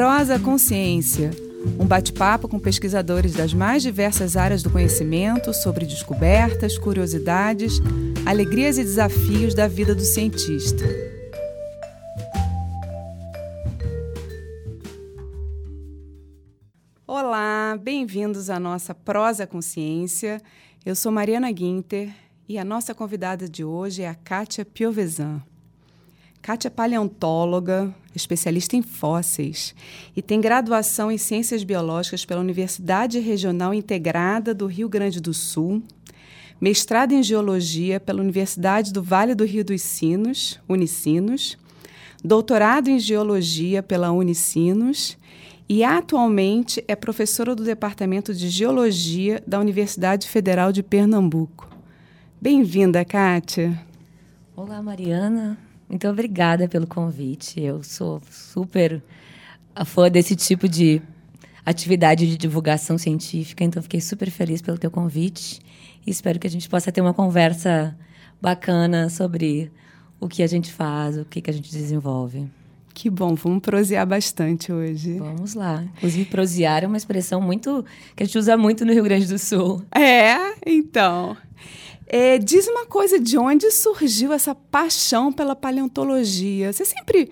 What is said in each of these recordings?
Prosa Consciência, um bate-papo com pesquisadores das mais diversas áreas do conhecimento sobre descobertas, curiosidades, alegrias e desafios da vida do cientista. Olá, bem-vindos à nossa Prosa Consciência. Eu sou Mariana Guinter e a nossa convidada de hoje é a Kátia Piovesan. Kátia é paleontóloga, especialista em fósseis e tem graduação em Ciências Biológicas pela Universidade Regional Integrada do Rio Grande do Sul, mestrado em Geologia pela Universidade do Vale do Rio dos Sinos, Unicinos, doutorado em Geologia pela Unicinos e atualmente é professora do Departamento de Geologia da Universidade Federal de Pernambuco. Bem-vinda, Kátia. Olá, Mariana. Muito obrigada pelo convite. Eu sou super fã desse tipo de atividade de divulgação científica, então fiquei super feliz pelo teu convite e espero que a gente possa ter uma conversa bacana sobre o que a gente faz, o que, que a gente desenvolve. Que bom, vamos prosear bastante hoje. Vamos lá. Inclusive, prosear é uma expressão muito que a gente usa muito no Rio Grande do Sul. É, então. É, diz uma coisa, de onde surgiu essa paixão pela paleontologia? Você sempre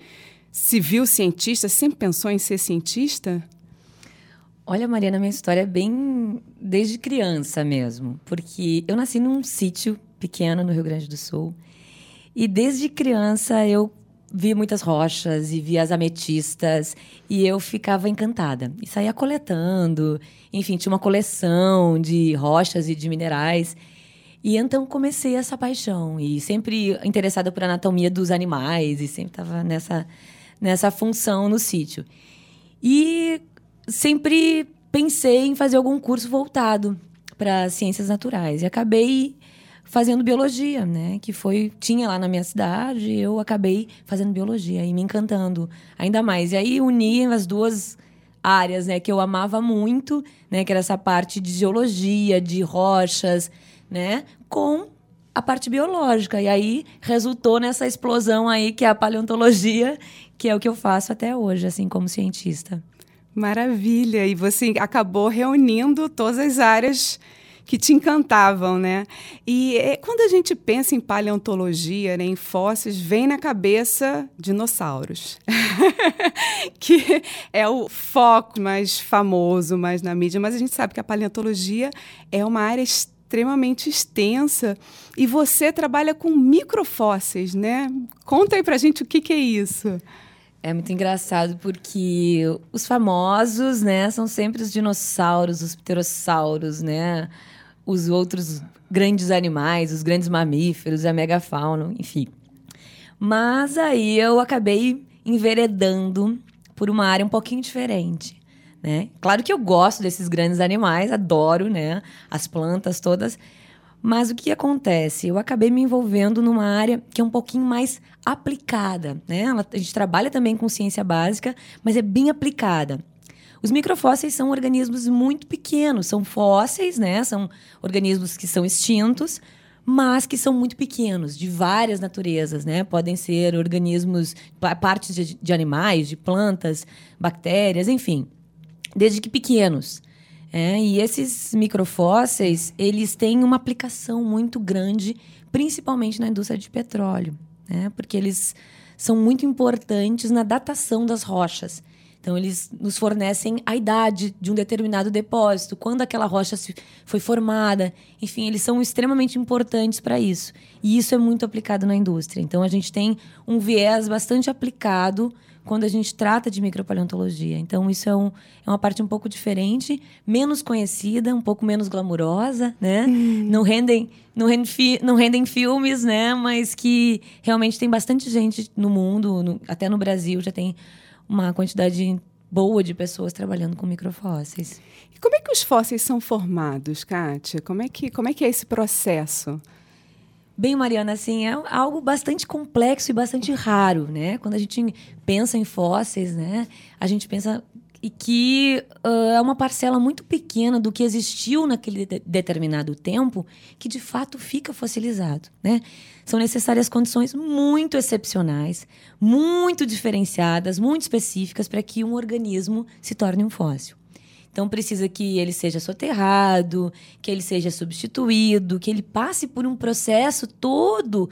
se viu cientista? Sempre pensou em ser cientista? Olha, Mariana, minha história é bem desde criança mesmo, porque eu nasci num sítio pequeno no Rio Grande do Sul e desde criança eu vi muitas rochas e vi as ametistas e eu ficava encantada e saía coletando, enfim, tinha uma coleção de rochas e de minerais. E então comecei essa paixão e sempre interessada por anatomia dos animais e sempre estava nessa nessa função no sítio. E sempre pensei em fazer algum curso voltado para ciências naturais e acabei fazendo biologia, né? Que foi tinha lá na minha cidade, eu acabei fazendo biologia e me encantando ainda mais. E aí uni as duas áreas, né, que eu amava muito, né, que era essa parte de geologia, de rochas, né? Com a parte biológica. E aí resultou nessa explosão aí que é a paleontologia, que é o que eu faço até hoje, assim, como cientista. Maravilha! E você acabou reunindo todas as áreas que te encantavam, né? E é, quando a gente pensa em paleontologia, né, em fósseis, vem na cabeça dinossauros, que é o foco mais famoso, mais na mídia. Mas a gente sabe que a paleontologia é uma área extremamente extremamente extensa e você trabalha com microfósseis, né? Conta aí pra gente o que, que é isso. É muito engraçado porque os famosos, né, são sempre os dinossauros, os pterossauros, né? Os outros grandes animais, os grandes mamíferos, a megafauna, enfim. Mas aí eu acabei enveredando por uma área um pouquinho diferente. Né? Claro que eu gosto desses grandes animais, adoro, né? As plantas todas. Mas o que acontece? Eu acabei me envolvendo numa área que é um pouquinho mais aplicada, né? A gente trabalha também com ciência básica, mas é bem aplicada. Os microfósseis são organismos muito pequenos, são fósseis, né? São organismos que são extintos, mas que são muito pequenos, de várias naturezas, né? Podem ser organismos, partes de, de animais, de plantas, bactérias, enfim desde que pequenos. É, e esses microfósseis, eles têm uma aplicação muito grande, principalmente na indústria de petróleo, né? porque eles são muito importantes na datação das rochas. Então, eles nos fornecem a idade de um determinado depósito, quando aquela rocha foi formada. Enfim, eles são extremamente importantes para isso. E isso é muito aplicado na indústria. Então, a gente tem um viés bastante aplicado quando a gente trata de micropaleontologia. Então, isso é, um, é uma parte um pouco diferente, menos conhecida, um pouco menos glamurosa, né? Hum. Não, rendem, não, rende não rendem filmes, né? Mas que realmente tem bastante gente no mundo, no, até no Brasil já tem uma quantidade boa de pessoas trabalhando com microfósseis. E como é que os fósseis são formados, Kátia? Como é que, como é, que é esse processo? Bem, Mariana, assim, é algo bastante complexo e bastante raro, né? Quando a gente pensa em fósseis, né? A gente pensa e que uh, é uma parcela muito pequena do que existiu naquele de determinado tempo que de fato fica fossilizado, né? São necessárias condições muito excepcionais, muito diferenciadas, muito específicas para que um organismo se torne um fóssil. Então precisa que ele seja soterrado, que ele seja substituído, que ele passe por um processo todo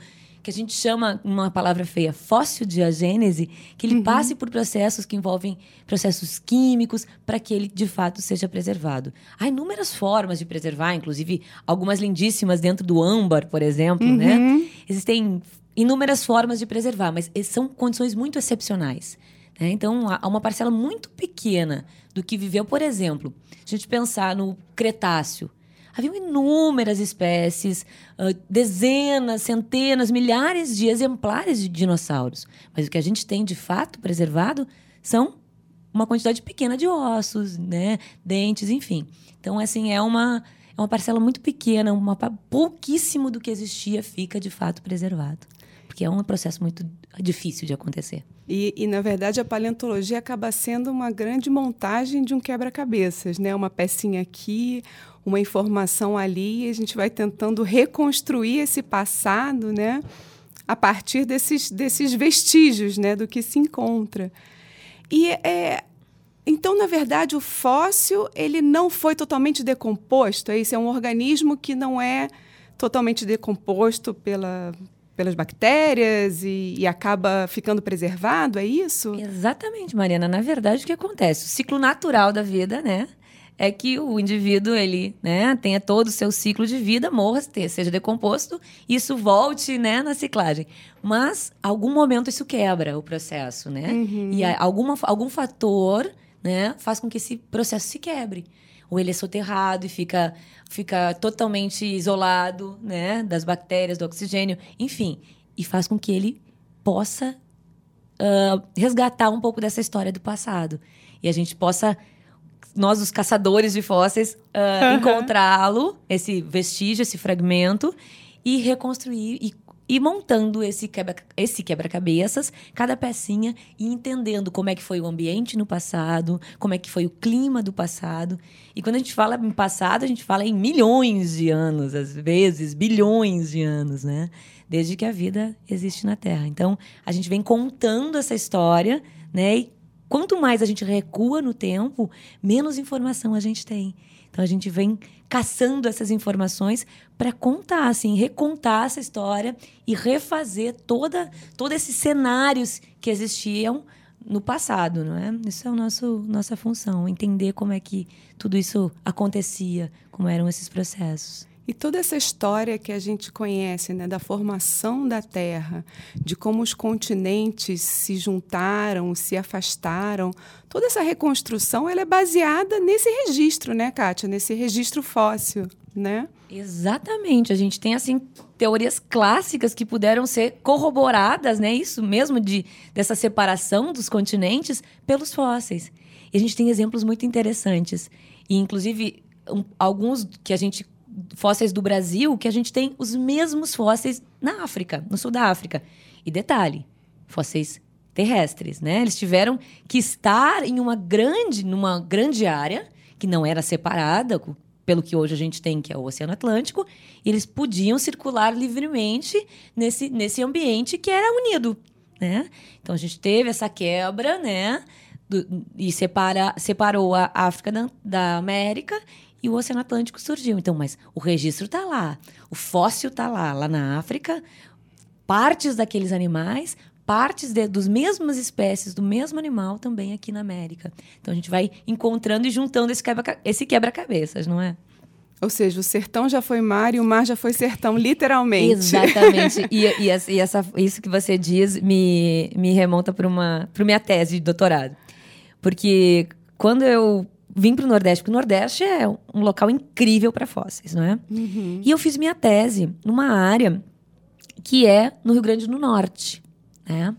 que a gente chama, uma palavra feia, fóssil-diagênese, que ele uhum. passe por processos que envolvem processos químicos para que ele, de fato, seja preservado. Há inúmeras formas de preservar, inclusive algumas lindíssimas dentro do âmbar, por exemplo, né? uhum. né? Existem inúmeras formas de preservar, mas são condições muito excepcionais. Né? Então, há uma parcela muito pequena do que viveu, por exemplo, a gente pensar no Cretáceo, haviam inúmeras espécies, uh, dezenas, centenas, milhares de exemplares de dinossauros. Mas o que a gente tem de fato preservado são uma quantidade pequena de ossos, né, dentes, enfim. Então, assim, é uma, é uma parcela muito pequena, uma, pouquíssimo do que existia fica de fato preservado. Porque é um processo muito difícil de acontecer. E, e, na verdade, a paleontologia acaba sendo uma grande montagem de um quebra-cabeças, né? Uma pecinha aqui, uma informação ali, e a gente vai tentando reconstruir esse passado, né? A partir desses, desses vestígios, né? Do que se encontra. E é, então, na verdade, o fóssil ele não foi totalmente decomposto. É isso, é um organismo que não é totalmente decomposto pela, pelas bactérias e, e, acaba ficando preservado, é isso? Exatamente, Mariana. Na verdade, o que acontece? O ciclo natural da vida, né? É que o indivíduo ele, né, tenha todo o seu ciclo de vida, morra, seja decomposto, isso volte, né, na ciclagem. Mas algum momento isso quebra o processo, né? Uhum. E alguma, algum fator, né, faz com que esse processo se quebre ou ele é soterrado e fica, fica totalmente isolado né, das bactérias, do oxigênio, enfim, e faz com que ele possa uh, resgatar um pouco dessa história do passado. E a gente possa, nós, os caçadores de fósseis, uh, uhum. encontrá-lo, esse vestígio, esse fragmento, e reconstruir e e montando esse quebra esse quebra-cabeças, cada pecinha e entendendo como é que foi o ambiente no passado, como é que foi o clima do passado. E quando a gente fala em passado, a gente fala em milhões de anos, às vezes bilhões de anos, né? Desde que a vida existe na Terra. Então, a gente vem contando essa história, né? E quanto mais a gente recua no tempo, menos informação a gente tem. Então a gente vem caçando essas informações para contar, assim, recontar essa história e refazer toda, todos esses cenários que existiam no passado, não é? Isso é o nosso nossa função, entender como é que tudo isso acontecia, como eram esses processos. E toda essa história que a gente conhece, né, da formação da Terra, de como os continentes se juntaram, se afastaram, toda essa reconstrução ela é baseada nesse registro, né, Kátia? Nesse registro fóssil, né? Exatamente. A gente tem, assim, teorias clássicas que puderam ser corroboradas, né? Isso mesmo de, dessa separação dos continentes pelos fósseis. E a gente tem exemplos muito interessantes. E, inclusive, um, alguns que a gente fósseis do Brasil que a gente tem os mesmos fósseis na África, no sul da África. E detalhe, fósseis terrestres, né? Eles tiveram que estar em uma grande, numa grande área que não era separada pelo que hoje a gente tem, que é o Oceano Atlântico, e eles podiam circular livremente nesse, nesse ambiente que era unido, né? Então a gente teve essa quebra, né? Do, e separa, separou a África da, da América e o Oceano Atlântico surgiu. Então, mas o registro está lá, o fóssil está lá, lá na África, partes daqueles animais, partes de, dos mesmas espécies, do mesmo animal também aqui na América. Então a gente vai encontrando e juntando esse quebra-cabeças, esse quebra não é? Ou seja, o sertão já foi mar e o mar já foi sertão, literalmente. Exatamente. e, e, e essa, isso que você diz me, me remonta para uma para minha tese de doutorado. Porque quando eu vim para o Nordeste, porque o Nordeste é um local incrível para fósseis, não é? Uhum. E eu fiz minha tese numa área que é no Rio Grande do Norte, né?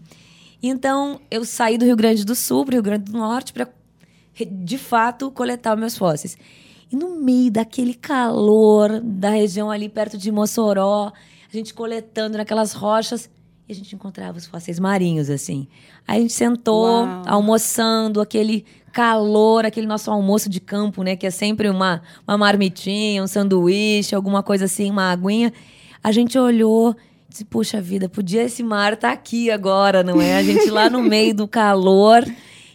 Então, eu saí do Rio Grande do Sul para o Rio Grande do Norte para, de fato, coletar meus fósseis. E no meio daquele calor da região ali perto de Mossoró, a gente coletando naquelas rochas, e a gente encontrava os fósseis marinhos, assim. Aí a gente sentou, Uau. almoçando, aquele calor, aquele nosso almoço de campo, né? Que é sempre uma, uma marmitinha, um sanduíche, alguma coisa assim, uma aguinha. A gente olhou e disse, puxa vida, podia esse mar estar aqui agora, não é? A gente lá no meio do calor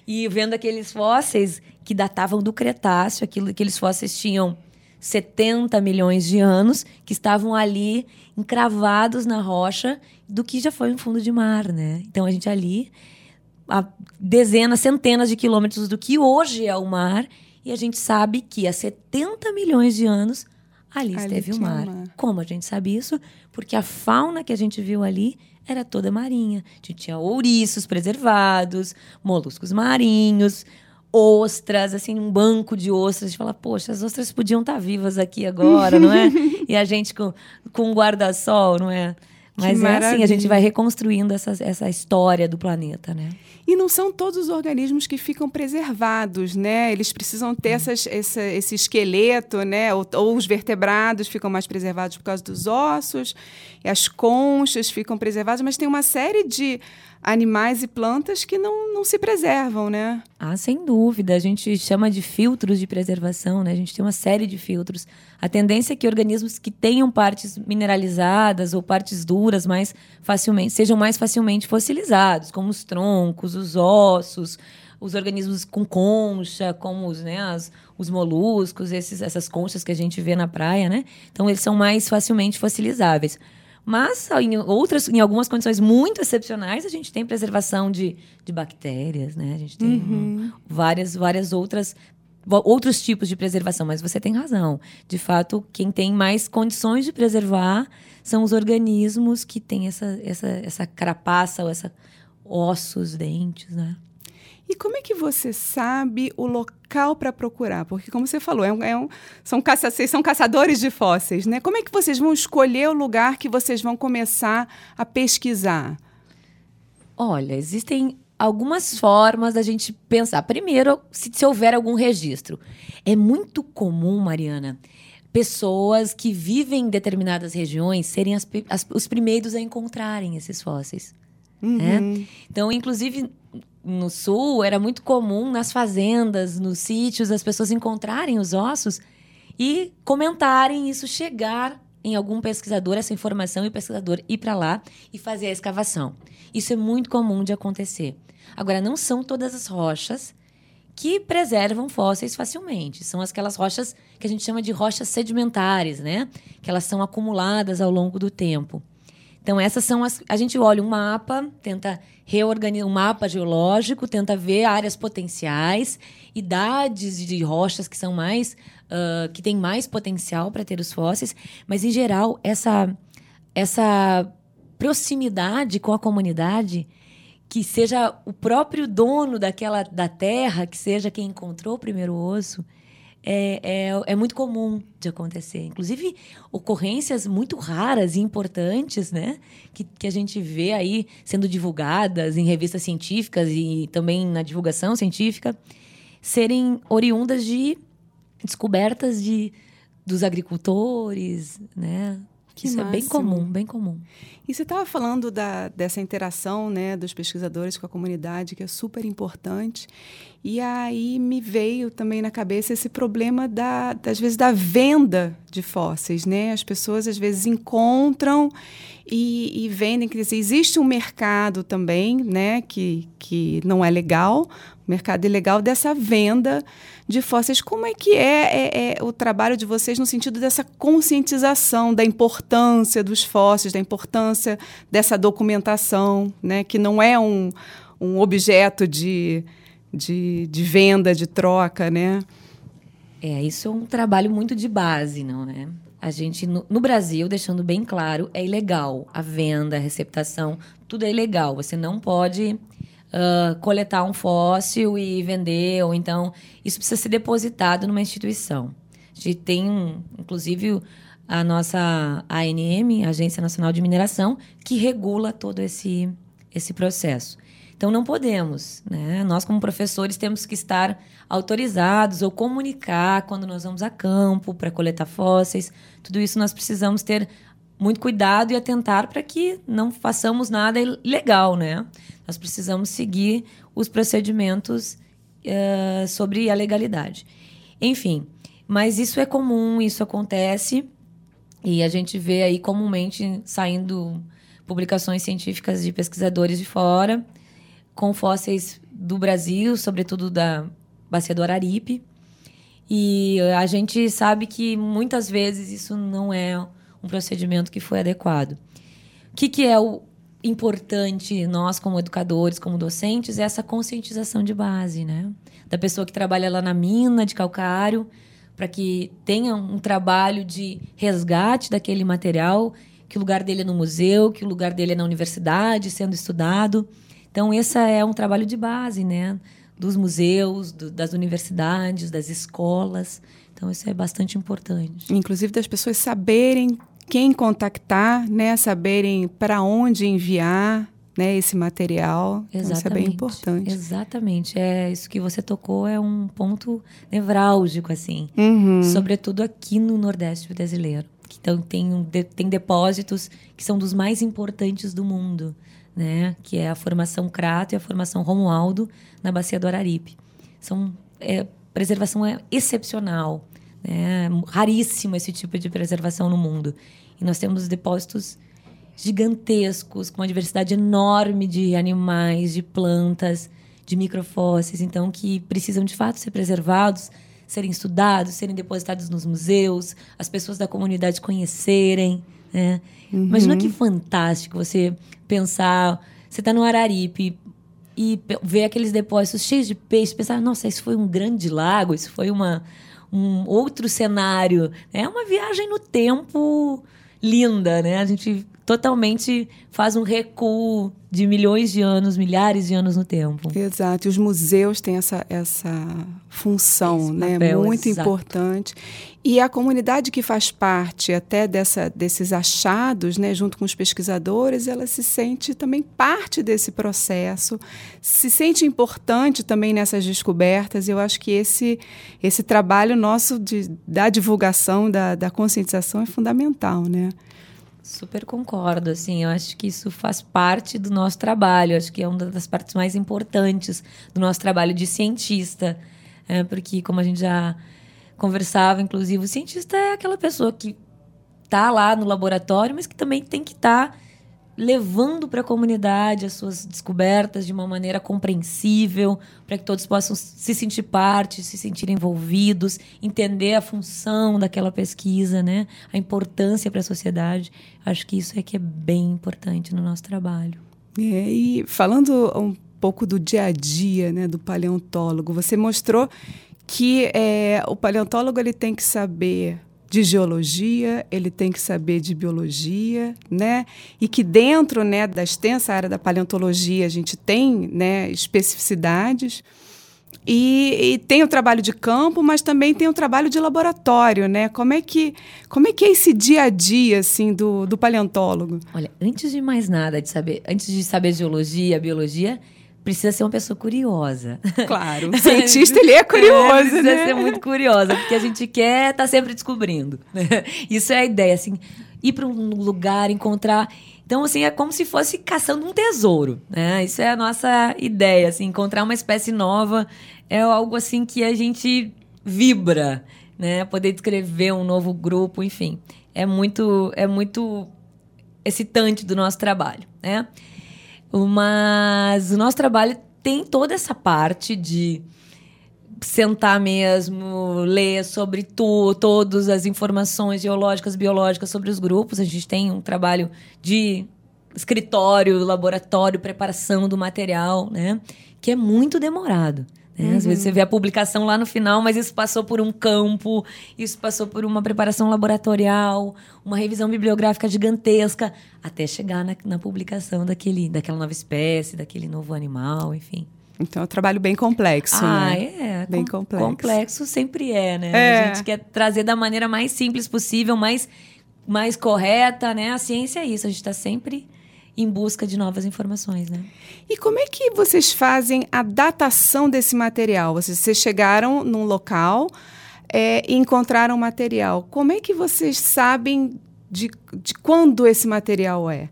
e vendo aqueles fósseis que datavam do Cretáceo, aquilo, aqueles fósseis tinham 70 milhões de anos, que estavam ali encravados na rocha do que já foi um fundo de mar, né? Então a gente ali a dezenas, centenas de quilômetros do que hoje é o mar, e a gente sabe que há 70 milhões de anos ali, Ali esteve o mar. mar. Como a gente sabe isso? Porque a fauna que a gente viu ali era toda marinha. A gente tinha ouriços preservados, moluscos marinhos, ostras, assim, um banco de ostras. A gente fala, poxa, as ostras podiam estar vivas aqui agora, não é? E a gente com, com um guarda-sol, não é? Mas é assim, a maravilha. gente vai reconstruindo essa, essa história do planeta, né? E não são todos os organismos que ficam preservados, né? Eles precisam Hum. ter essas, essa- esse esqueleto, né? Ou, ou os vertebrados ficam mais preservados por causa dos ossos, e as conchas ficam preservadas, mas tem uma série de animais e plantas que não, não se preservam, né? Ah, sem dúvida. A gente chama de filtros de preservação, né? A gente tem uma série de filtros. A tendência é que organismos que tenham partes mineralizadas ou partes duras mais facilmente sejam mais facilmente fossilizados, como os troncos, os ossos, os organismos com concha, como os, né, as- os moluscos, esses, essas conchas que a gente vê na praia, né? Então eles são mais facilmente fossilizáveis. Mas em outras, em algumas condições muito excepcionais, a gente tem preservação de, de bactérias, né? A gente tem um, várias, várias outras outros tipos de preservação, mas você tem razão. De fato, quem tem mais condições de preservar são os organismos que têm essa, essa, essa carapaça ou essa ossos, dentes, né? E como é que você sabe o local para procurar? Porque, como você falou, é um- é um- são, caça, vocês são caçadores de fósseis, né? Como é que vocês vão escolher o lugar que vocês vão começar a pesquisar? Olha, existem algumas formas da gente pensar. Primeiro, se, se houver algum registro. É muito comum, Mariana, pessoas que vivem em determinadas regiões serem as as- os primeiros a encontrarem esses fósseis. né? Então, inclusive, no sul, era muito comum nas fazendas, nos sítios, as pessoas encontrarem os ossos e comentarem isso, chegar em algum pesquisador, essa informação, e o pesquisador ir para lá e fazer a escavação. Isso é muito comum de acontecer. Agora, não são todas as rochas que preservam fósseis facilmente. São aquelas rochas que a gente chama de rochas sedimentares, né? Que elas são acumuladas ao longo do tempo. Então, essas são as. A gente olha um mapa, tenta reorganizar um mapa geológico, tenta ver áreas potenciais, idades de rochas que são mais. ah, que têm mais potencial para ter os fósseis, mas, em geral, essa, essa proximidade com a comunidade, que seja o próprio dono daquela da terra, que seja quem encontrou o primeiro osso, é, é, é muito comum de acontecer. Inclusive, ocorrências muito raras e importantes, né? Que, que a gente vê aí sendo divulgadas em revistas científicas e também na divulgação científica, serem oriundas de descobertas de, dos agricultores, né? Que Isso é bem máximo. comum, bem comum. E você estava falando da, dessa interação né, dos pesquisadores com a comunidade, que é super importante. E aí me veio também na cabeça esse problema da, das vezes da venda de fósseis, né? As pessoas às vezes encontram e, e vendem, quer dizer, existe um mercado também, né, que, que não é legal, mercado ilegal dessa venda de fósseis. Como é que é, é- é o trabalho de vocês no sentido dessa conscientização da importância dos fósseis, da importância dessa documentação, né, que não é um, um objeto de, de, de venda, de troca, né? É, isso é um trabalho muito de base, não é? A gente, no, no Brasil, deixando bem claro, é ilegal. A venda, a receptação, tudo é ilegal. Você não pode ah, coletar um fóssil e vender, ou então isso precisa ser depositado numa instituição. A gente tem, inclusive, a nossa ANM, Agência Nacional de Mineração, que regula todo esse, esse processo. Então não podemos, né? Nós como professores temos que estar autorizados ou comunicar quando nós vamos a campo para coletar fósseis. Tudo isso nós precisamos ter muito cuidado e atentar para que não façamos nada ilegal, né? Nós precisamos seguir os procedimentos uh, sobre a legalidade. Enfim, mas isso é comum, isso acontece e a gente vê aí comumente saindo publicações científicas de pesquisadores de fora com fósseis do Brasil, sobretudo da bacia do Araripe. E a gente sabe que muitas vezes isso não é um procedimento que foi adequado. O que, que é o importante, nós como educadores, como docentes, é essa conscientização de base, né? Da pessoa que trabalha lá na mina de calcário, para que tenha um trabalho de resgate daquele material, que o lugar dele é no museu, que o lugar dele é na universidade, sendo estudado. Então, esse é um trabalho de base, né? Dos museus, do, das universidades, das escolas. Então, isso é bastante importante. Inclusive das pessoas saberem quem contactar, né? Saberem para onde enviar né, esse material. Exatamente. Então, isso é bem importante. Exatamente. É, isso que você tocou é um ponto nevrálgico, assim. Uhum. Sobretudo aqui no Nordeste brasileiro. Então, tem, tem depósitos que são dos mais importantes do mundo, né? Que é a formação Crato e a formação Romualdo na Bacia do Araripe. São, é, preservação é excepcional. É raríssimo esse tipo de preservação no mundo. E nós temos depósitos gigantescos, com uma diversidade enorme de animais, de plantas, de microfósseis, então que precisam de fato ser preservados, serem estudados, serem depositados nos museus, as pessoas da comunidade conhecerem. Né? Uhum. Imagina que fantástico você pensar, você está no Araripe e ver aqueles depósitos cheios de peixe, pensar, nossa, isso foi um grande lago, isso foi uma, um outro cenário. É uma viagem no tempo linda, né? A gente totalmente faz um recuo de milhões de anos, milhares de anos no tempo. Exato. E os museus têm essa, essa função, Esse né? Papel, Muito exato. importante. E a comunidade que faz parte até dessa, desses achados, né, junto com os pesquisadores, ela se sente também parte desse processo, se sente importante também nessas descobertas. Eu acho que esse, esse trabalho nosso de, da divulgação, da, da conscientização é fundamental, né? Super concordo, assim, eu acho que isso faz parte do nosso trabalho, acho que é uma das partes mais importantes do nosso trabalho de cientista, é, porque como a gente já conversava, inclusive, o cientista é aquela pessoa que está lá no laboratório, mas que também tem que estar tá levando para a comunidade as suas descobertas de uma maneira compreensível, para que todos possam se sentir parte, se sentir envolvidos, entender a função daquela pesquisa, né? A importância para a sociedade. Acho que isso é que é bem importante no nosso trabalho. É, e falando um pouco do dia a dia, né, do paleontólogo, você mostrou que é, o paleontólogo ele tem que saber de geologia, ele tem que saber de biologia, né? E que dentro, né, da extensa área da paleontologia a gente tem, né, especificidades. E, e, tem o trabalho de campo, mas também tem o trabalho de laboratório, né? Como é que, como é, que é esse dia a dia assim do, do paleontólogo? Olha, antes de mais nada, de saber, antes de saber geologia, biologia, precisa ser uma pessoa curiosa. Claro, o cientista ele é curioso, é, precisa né? ser muito curiosa, porque a gente quer estar tá sempre descobrindo. Isso é a ideia, assim, ir para um lugar, encontrar. Então, assim, é como se fosse caçando um tesouro, né? Isso é a nossa ideia, assim, encontrar uma espécie nova é algo assim que a gente vibra, né? Poder descrever um novo grupo, enfim, é muito é muito excitante do nosso trabalho, né? Mas o nosso trabalho tem toda essa parte de sentar mesmo, ler sobre tu, todas as informações geológicas, biológicas sobre os grupos. A gente tem um trabalho de escritório, laboratório, preparação do material, né? Que é muito demorado. Né? Uhum. Às vezes você vê a publicação lá no final, mas isso passou por um campo, isso passou por uma preparação laboratorial, uma revisão bibliográfica gigantesca, até chegar na, na publicação daquele, daquela nova espécie, daquele novo animal, enfim. Então é um trabalho bem complexo, ah, né? é. Bem Com, complexo. Complexo sempre é, né? É. A gente quer trazer da maneira mais simples possível, mais, mais correta, né? A ciência é isso, a gente está sempre em busca de novas informações, né? E como é que vocês fazem a datação desse material? Vocês, vocês chegaram num local é, e encontraram material. Como é que vocês sabem de, de quando esse material é?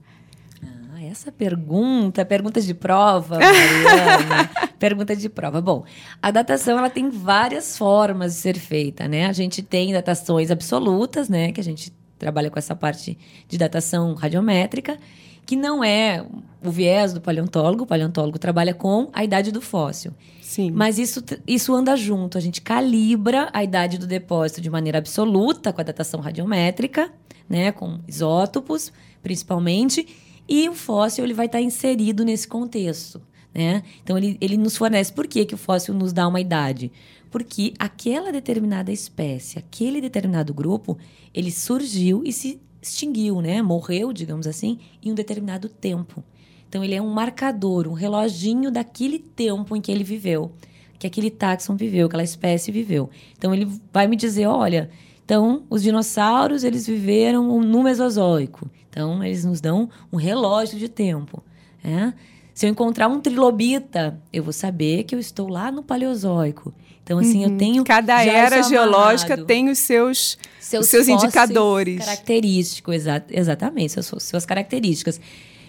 Ah, essa pergunta, pergunta de prova, Mariana. pergunta de prova. Bom, a datação ela tem várias formas de ser feita, né? A gente tem datações absolutas, né? Que a gente trabalha com essa parte de datação radiométrica, que não é o viés do paleontólogo. O paleontólogo trabalha com a idade do fóssil. Sim. Mas isso, isso anda junto. A gente calibra a idade do depósito de maneira absoluta com a datação radiométrica, né? Com isótopos, principalmente. E o fóssil ele vai estar inserido nesse contexto. Né? Então, ele, ele nos fornece. Por que, que o fóssil nos dá uma idade? Porque aquela determinada espécie, aquele determinado grupo, ele surgiu e se extinguiu, né? Morreu, digamos assim, em um determinado tempo. Então ele é um marcador, um reloginho daquele tempo em que ele viveu, que aquele táxon viveu, aquela espécie viveu. Então ele vai me dizer, olha, então os dinossauros eles viveram no Mesozoico. Então eles nos dão um relógio de tempo. Né? Se eu encontrar um trilobita, eu vou saber que eu estou lá no Paleozoico. Então, assim, uhum. eu tenho. Cada era geológica tem os seus, seus, os seus indicadores. Característicos, exa exatamente, suas, suas características.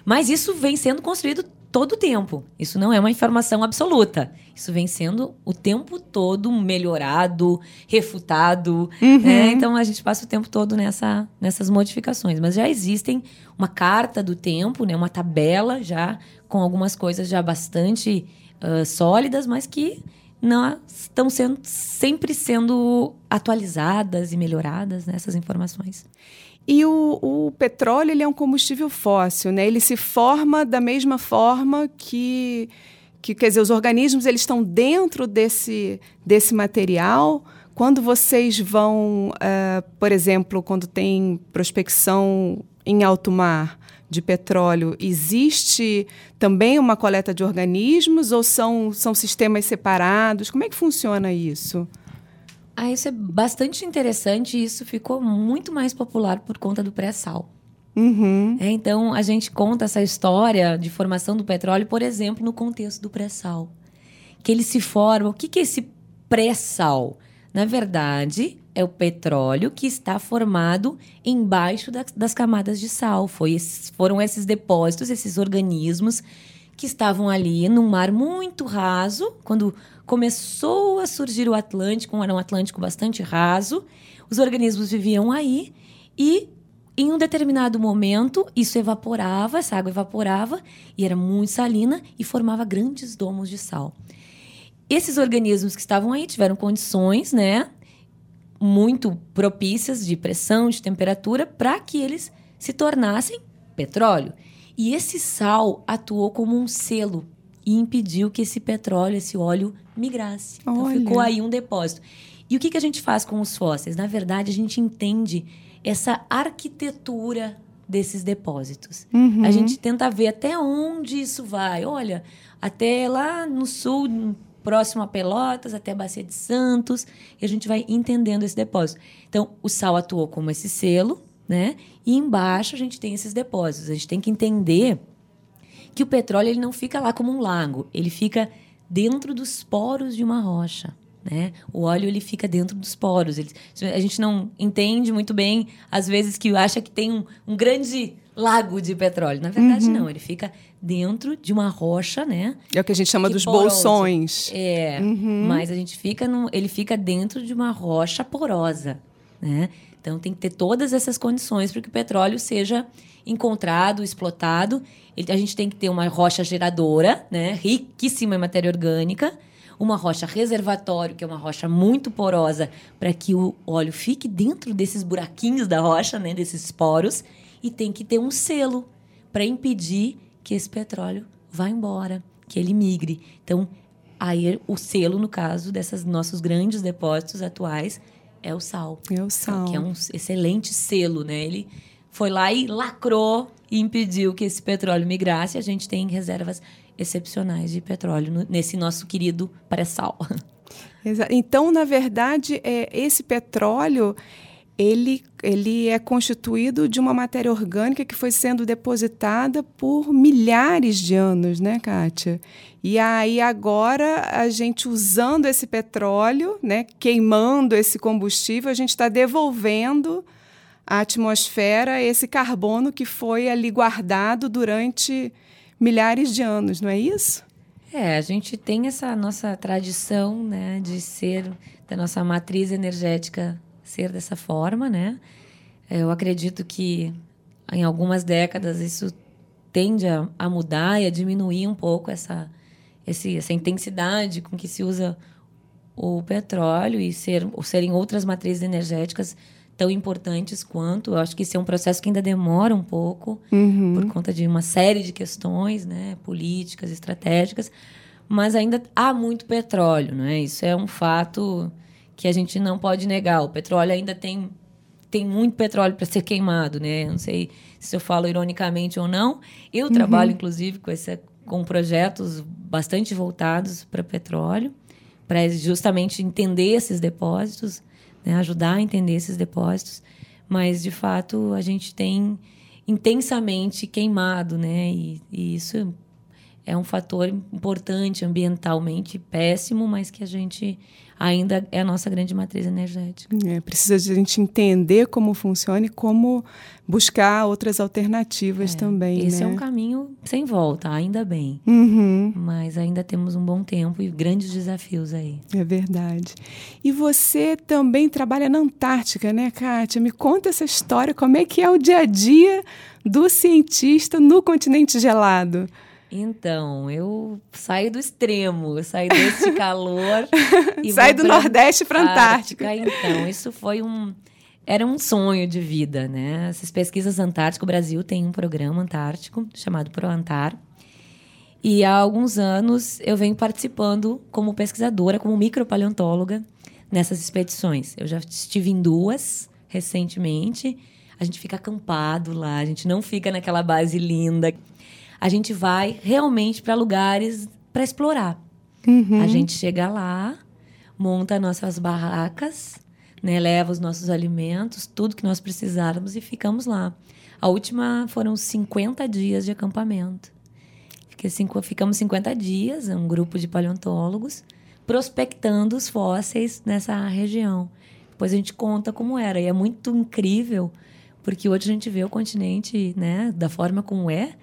Mas isso vem sendo construído todo o tempo. Isso não é uma informação absoluta. Isso vem sendo o tempo todo melhorado, refutado. Uhum. Né? Então a gente passa o tempo todo nessa, nessas modificações. Mas já existem uma carta do tempo, né? uma tabela já com algumas coisas já bastante uh, sólidas, mas que não estão sendo, sempre sendo atualizadas e melhoradas nessas informações. E o, o, petróleo ele é um combustível fóssil, né? Ele se forma da mesma forma que, que quer dizer, os organismos eles estão dentro desse, desse material. Quando vocês vão, uh, por exemplo, quando tem prospecção em alto mar, de petróleo, existe também uma coleta de organismos ou são, são sistemas separados? Como é que funciona isso? Ah, isso é bastante interessante e isso ficou muito mais popular por conta do pré-sal. Uhum. É, então, a gente conta essa história de formação do petróleo, por exemplo, no contexto do pré-sal. Que ele se forma. O que, que é esse pré-sal? Na verdade, é o petróleo que está formado embaixo da, das camadas de sal. Foi esses, foram esses depósitos, esses organismos que estavam ali num mar muito raso, quando começou a surgir o Atlântico, era um Atlântico bastante raso, os organismos viviam aí e em um determinado momento isso evaporava, essa água evaporava e era muito salina e formava grandes domos de sal. Esses organismos que estavam aí tiveram condições, né, muito propícias de pressão, de temperatura, para que eles se tornassem petróleo. E esse sal atuou como um selo e impediu que esse petróleo, esse óleo migrasse. Então Olha. ficou aí um depósito. E o que, que a gente faz com os fósseis? Na verdade, a gente entende essa arquitetura desses depósitos. Uhum. A gente tenta ver até onde isso vai. Olha, até lá no sul, próximo a Pelotas, até a Bacia de Santos, e a gente vai entendendo esse depósito. Então, o sal atuou como esse selo, né? E embaixo a gente tem esses depósitos. A gente tem que entender que o petróleo ele não fica lá como um lago, ele fica dentro dos poros de uma rocha. Né? O óleo ele fica dentro dos poros. Ele, a gente não entende muito bem, às vezes, que acha que tem um, um grande lago de petróleo. Na verdade, uhum. não. Ele fica dentro de uma rocha, né? É o que a gente chama dos poroso. bolsões. É, uhum. mas a gente fica no, ele fica dentro de uma rocha porosa, né? Então tem que ter todas essas condições para que o petróleo seja encontrado, explotado. Ele, a gente tem que ter uma rocha geradora, né? Riquíssima em matéria orgânica uma rocha reservatório, que é uma rocha muito porosa, para que o óleo fique dentro desses buraquinhos da rocha, né, desses poros, e tem que ter um selo para impedir que esse petróleo vá embora, que ele migre. Então, aí o selo, no caso desses nossos grandes depósitos atuais, é o sal. É o sal. Que é um excelente selo, né? Ele foi lá e lacrou e impediu que esse petróleo migrasse. A gente tem reservas excepcionais de petróleo nesse nosso querido pré-sal. Então, na verdade, é, esse petróleo ele, ele é constituído de uma matéria orgânica que foi sendo depositada por milhares de anos, né, Kátia? E aí agora a gente usando esse petróleo, né, queimando esse combustível, a gente está devolvendo à atmosfera esse carbono que foi ali guardado durante milhares de anos, não é isso? É, a gente tem essa nossa tradição, né, de ser da nossa matriz energética ser dessa forma, né? Eu acredito que em algumas décadas isso tende a, a mudar e a diminuir um pouco essa, esse, essa intensidade com que se usa o petróleo e ser, ou serem outras matrizes energéticas tão importantes quanto. Eu acho que isso é um processo que ainda demora um pouco uhum. por conta de uma série de questões, né, políticas, estratégicas, mas ainda há muito petróleo, não é? Isso é um fato que a gente não pode negar. O petróleo ainda tem tem muito petróleo para ser queimado, né? Não sei se eu falo ironicamente ou não. Eu uhum. trabalho inclusive com esse com projetos bastante voltados para petróleo, para justamente entender esses depósitos, né? ajudar a entender esses depósitos. Mas de fato a gente tem intensamente queimado, né? E, e isso é um fator importante ambientalmente péssimo, mas que a gente ainda é a nossa grande matriz energética. É, precisa de a gente entender como funciona e como buscar outras alternativas é, também. Esse né? é um caminho sem volta, ainda bem. Uhum. Mas ainda temos um bom tempo e grandes desafios aí. É verdade. E você também trabalha na Antártica, né, Kátia? Me conta essa história, como é que é o dia a dia do cientista no continente gelado? Então, eu saio do extremo, eu saio desse calor e Sai do Nordeste para Antártica. Então, isso foi um era um sonho de vida, né? Essas pesquisas antárticas, o Brasil tem um programa antártico chamado ProAntar. E há alguns anos eu venho participando como pesquisadora, como micropaleontóloga nessas expedições. Eu já estive em duas recentemente. A gente fica acampado lá, a gente não fica naquela base linda a gente vai realmente para lugares para explorar. Uhum. A gente chega lá, monta nossas barracas, né, leva os nossos alimentos, tudo que nós precisarmos e ficamos lá. A última foram 50 dias de acampamento. Ficamos 50 dias, um grupo de paleontólogos, prospectando os fósseis nessa região. Depois a gente conta como era. E é muito incrível, porque hoje a gente vê o continente né, da forma como é,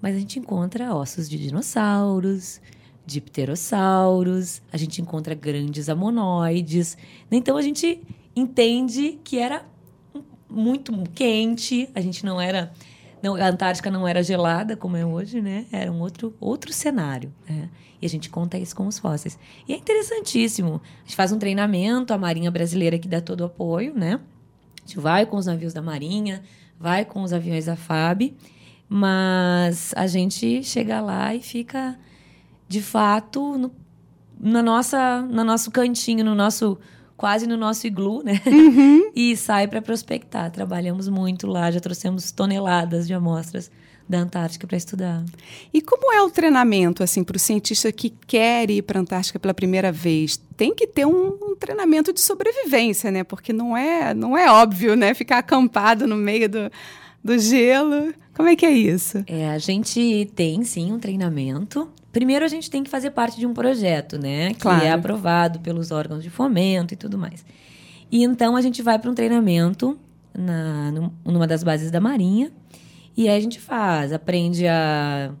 mas a gente encontra ossos de dinossauros, de pterossauros, a gente encontra grandes amonoides. Então a gente entende que era muito quente, a gente não era não, a Antártica não era gelada como é hoje, né? Era um outro, outro cenário. Né? E a gente conta isso com os fósseis. E é interessantíssimo. A gente faz um treinamento, a Marinha Brasileira que dá todo o apoio, né? A gente vai com os navios da Marinha, vai com os aviões da FAB mas a gente chega lá e fica, de fato, no, na nossa, no nosso cantinho, no nosso quase no nosso iglu, né? Uhum. e sai para prospectar. Trabalhamos muito lá, já trouxemos toneladas de amostras da Antártica para estudar. E como é o treinamento assim para o cientista que quer ir para a Antártica pela primeira vez? Tem que ter um, um, treinamento de sobrevivência, né? Porque não é não é óbvio, né? Ficar acampado no meio do do gelo. Como é que é isso? É, a gente tem sim um treinamento. Primeiro a gente tem que fazer parte de um projeto, né? Que claro. é aprovado pelos órgãos de fomento e tudo mais. E então a gente vai para um treinamento na, numa das bases da Marinha. E aí a gente faz, aprende a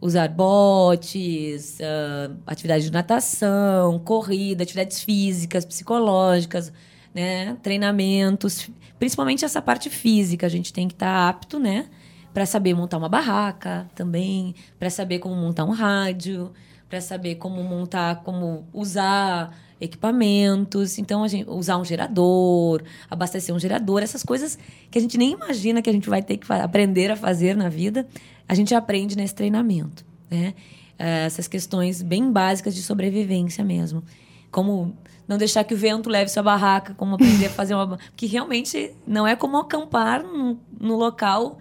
usar botes, uh, atividade de natação, corrida, atividades físicas, psicológicas, né? Treinamentos, principalmente essa parte física, a gente tem que estar tá apto, né? Para saber montar uma barraca também, para saber como montar um rádio, para saber como montar, como usar equipamentos, então a gente usar um gerador, abastecer um gerador, essas coisas que a gente nem imagina que a gente vai ter que aprender a fazer na vida, a gente aprende nesse treinamento, né? Eh, essas questões bem básicas de sobrevivência mesmo, como não deixar que o vento leve sua barraca, como aprender a fazer uma. Que realmente não é como acampar no, no local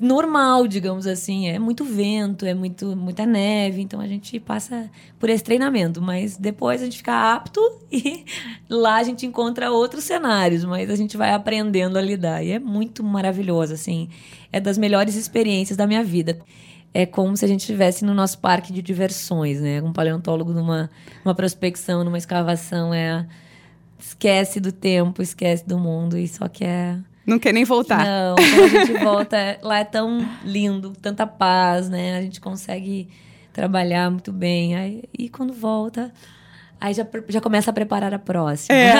normal, digamos assim. É muito vento, é muito, muita neve, então a gente passa por esse treinamento. Mas depois a gente fica apto e lá a gente encontra outros cenários, mas a gente vai aprendendo a lidar. E é muito maravilhoso, assim. É das melhores experiências da minha vida é como se a gente estivesse no nosso parque de diversões, né? Um paleontólogo numa uma prospecção, numa escavação, é esquece do tempo, esquece do mundo e só quer Não quer nem voltar. Não, quando a gente volta, lá é tão lindo, tanta paz, né? A gente consegue trabalhar muito bem. Aí, e quando volta, aí já, já começa a preparar a próxima. É.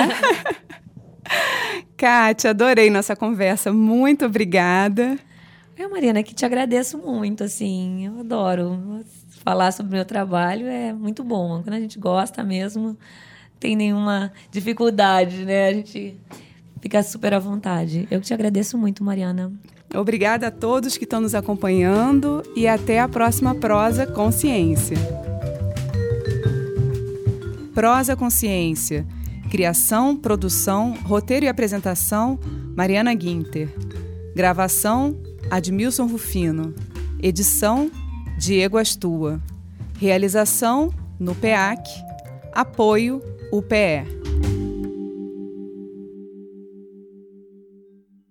Kátia, adorei nossa conversa. Muito obrigada. Eu, Mariana, que te agradeço muito, assim. Eu adoro falar sobre o meu trabalho, é muito bom. Quando a gente gosta mesmo, tem nenhuma dificuldade, né? A gente fica super à vontade. Eu te agradeço muito, Mariana. Obrigada a todos que estão nos acompanhando e até a próxima Prosa Consciência. Prosa Consciência. Criação, produção, roteiro e apresentação: Mariana Guinter. Gravação: Admilson Rufino. Edição: Diego Astua. Realização: no PEAC. Apoio: UPE.